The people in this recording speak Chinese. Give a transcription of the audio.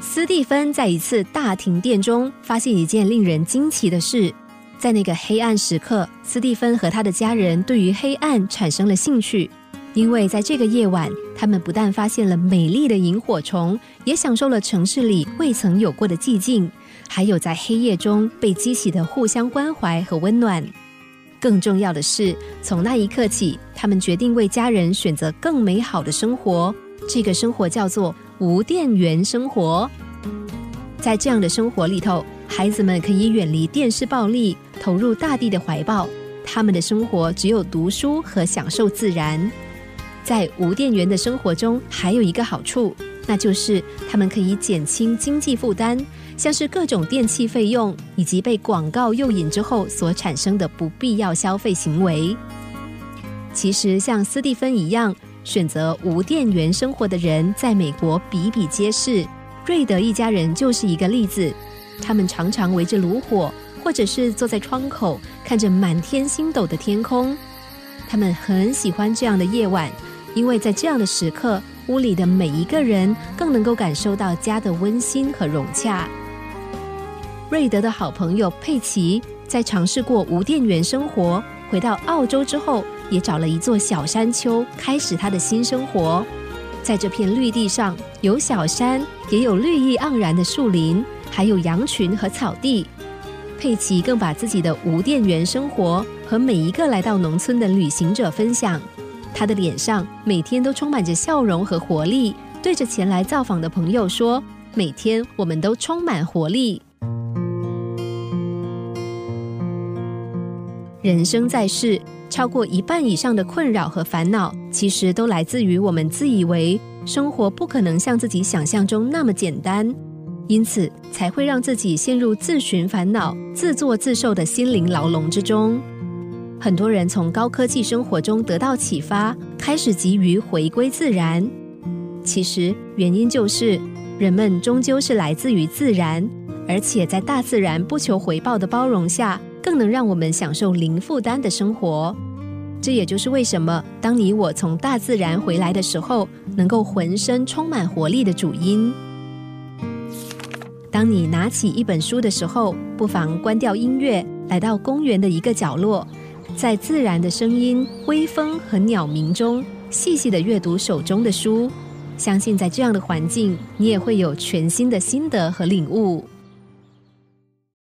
斯蒂芬在一次大停电中发现一件令人惊奇的事。在那个黑暗时刻，斯蒂芬和他的家人对于黑暗产生了兴趣，因为在这个夜晚，他们不但发现了美丽的萤火虫，也享受了城市里未曾有过的寂静，还有在黑夜中被激起的互相关怀和温暖。更重要的是，从那一刻起，他们决定为家人选择更美好的生活。这个生活叫做无电源生活。在这样的生活里头，孩子们可以远离电视暴力。投入大地的怀抱，他们的生活只有读书和享受自然。在无电源的生活中，还有一个好处，那就是他们可以减轻经济负担，像是各种电器费用以及被广告诱引之后所产生的不必要消费行为。其实，像斯蒂芬一样选择无电源生活的人，在美国比比皆是。瑞德一家人就是一个例子，他们常常围着炉火。或者是坐在窗口看着满天星斗的天空，他们很喜欢这样的夜晚，因为在这样的时刻，屋里的每一个人更能够感受到家的温馨和融洽。瑞德的好朋友佩奇在尝试过无电源生活，回到澳洲之后，也找了一座小山丘，开始他的新生活。在这片绿地上，有小山，也有绿意盎然的树林，还有羊群和草地。佩奇更把自己的无电源生活和每一个来到农村的旅行者分享，他的脸上每天都充满着笑容和活力，对着前来造访的朋友说：“每天我们都充满活力。”人生在世，超过一半以上的困扰和烦恼，其实都来自于我们自以为生活不可能像自己想象中那么简单。因此，才会让自己陷入自寻烦恼、自作自受的心灵牢笼之中。很多人从高科技生活中得到启发，开始急于回归自然。其实，原因就是人们终究是来自于自然，而且在大自然不求回报的包容下，更能让我们享受零负担的生活。这也就是为什么，当你我从大自然回来的时候，能够浑身充满活力的主因。当你拿起一本书的时候，不妨关掉音乐，来到公园的一个角落，在自然的声音、微风和鸟鸣中，细细的阅读手中的书。相信在这样的环境，你也会有全新的心得和领悟。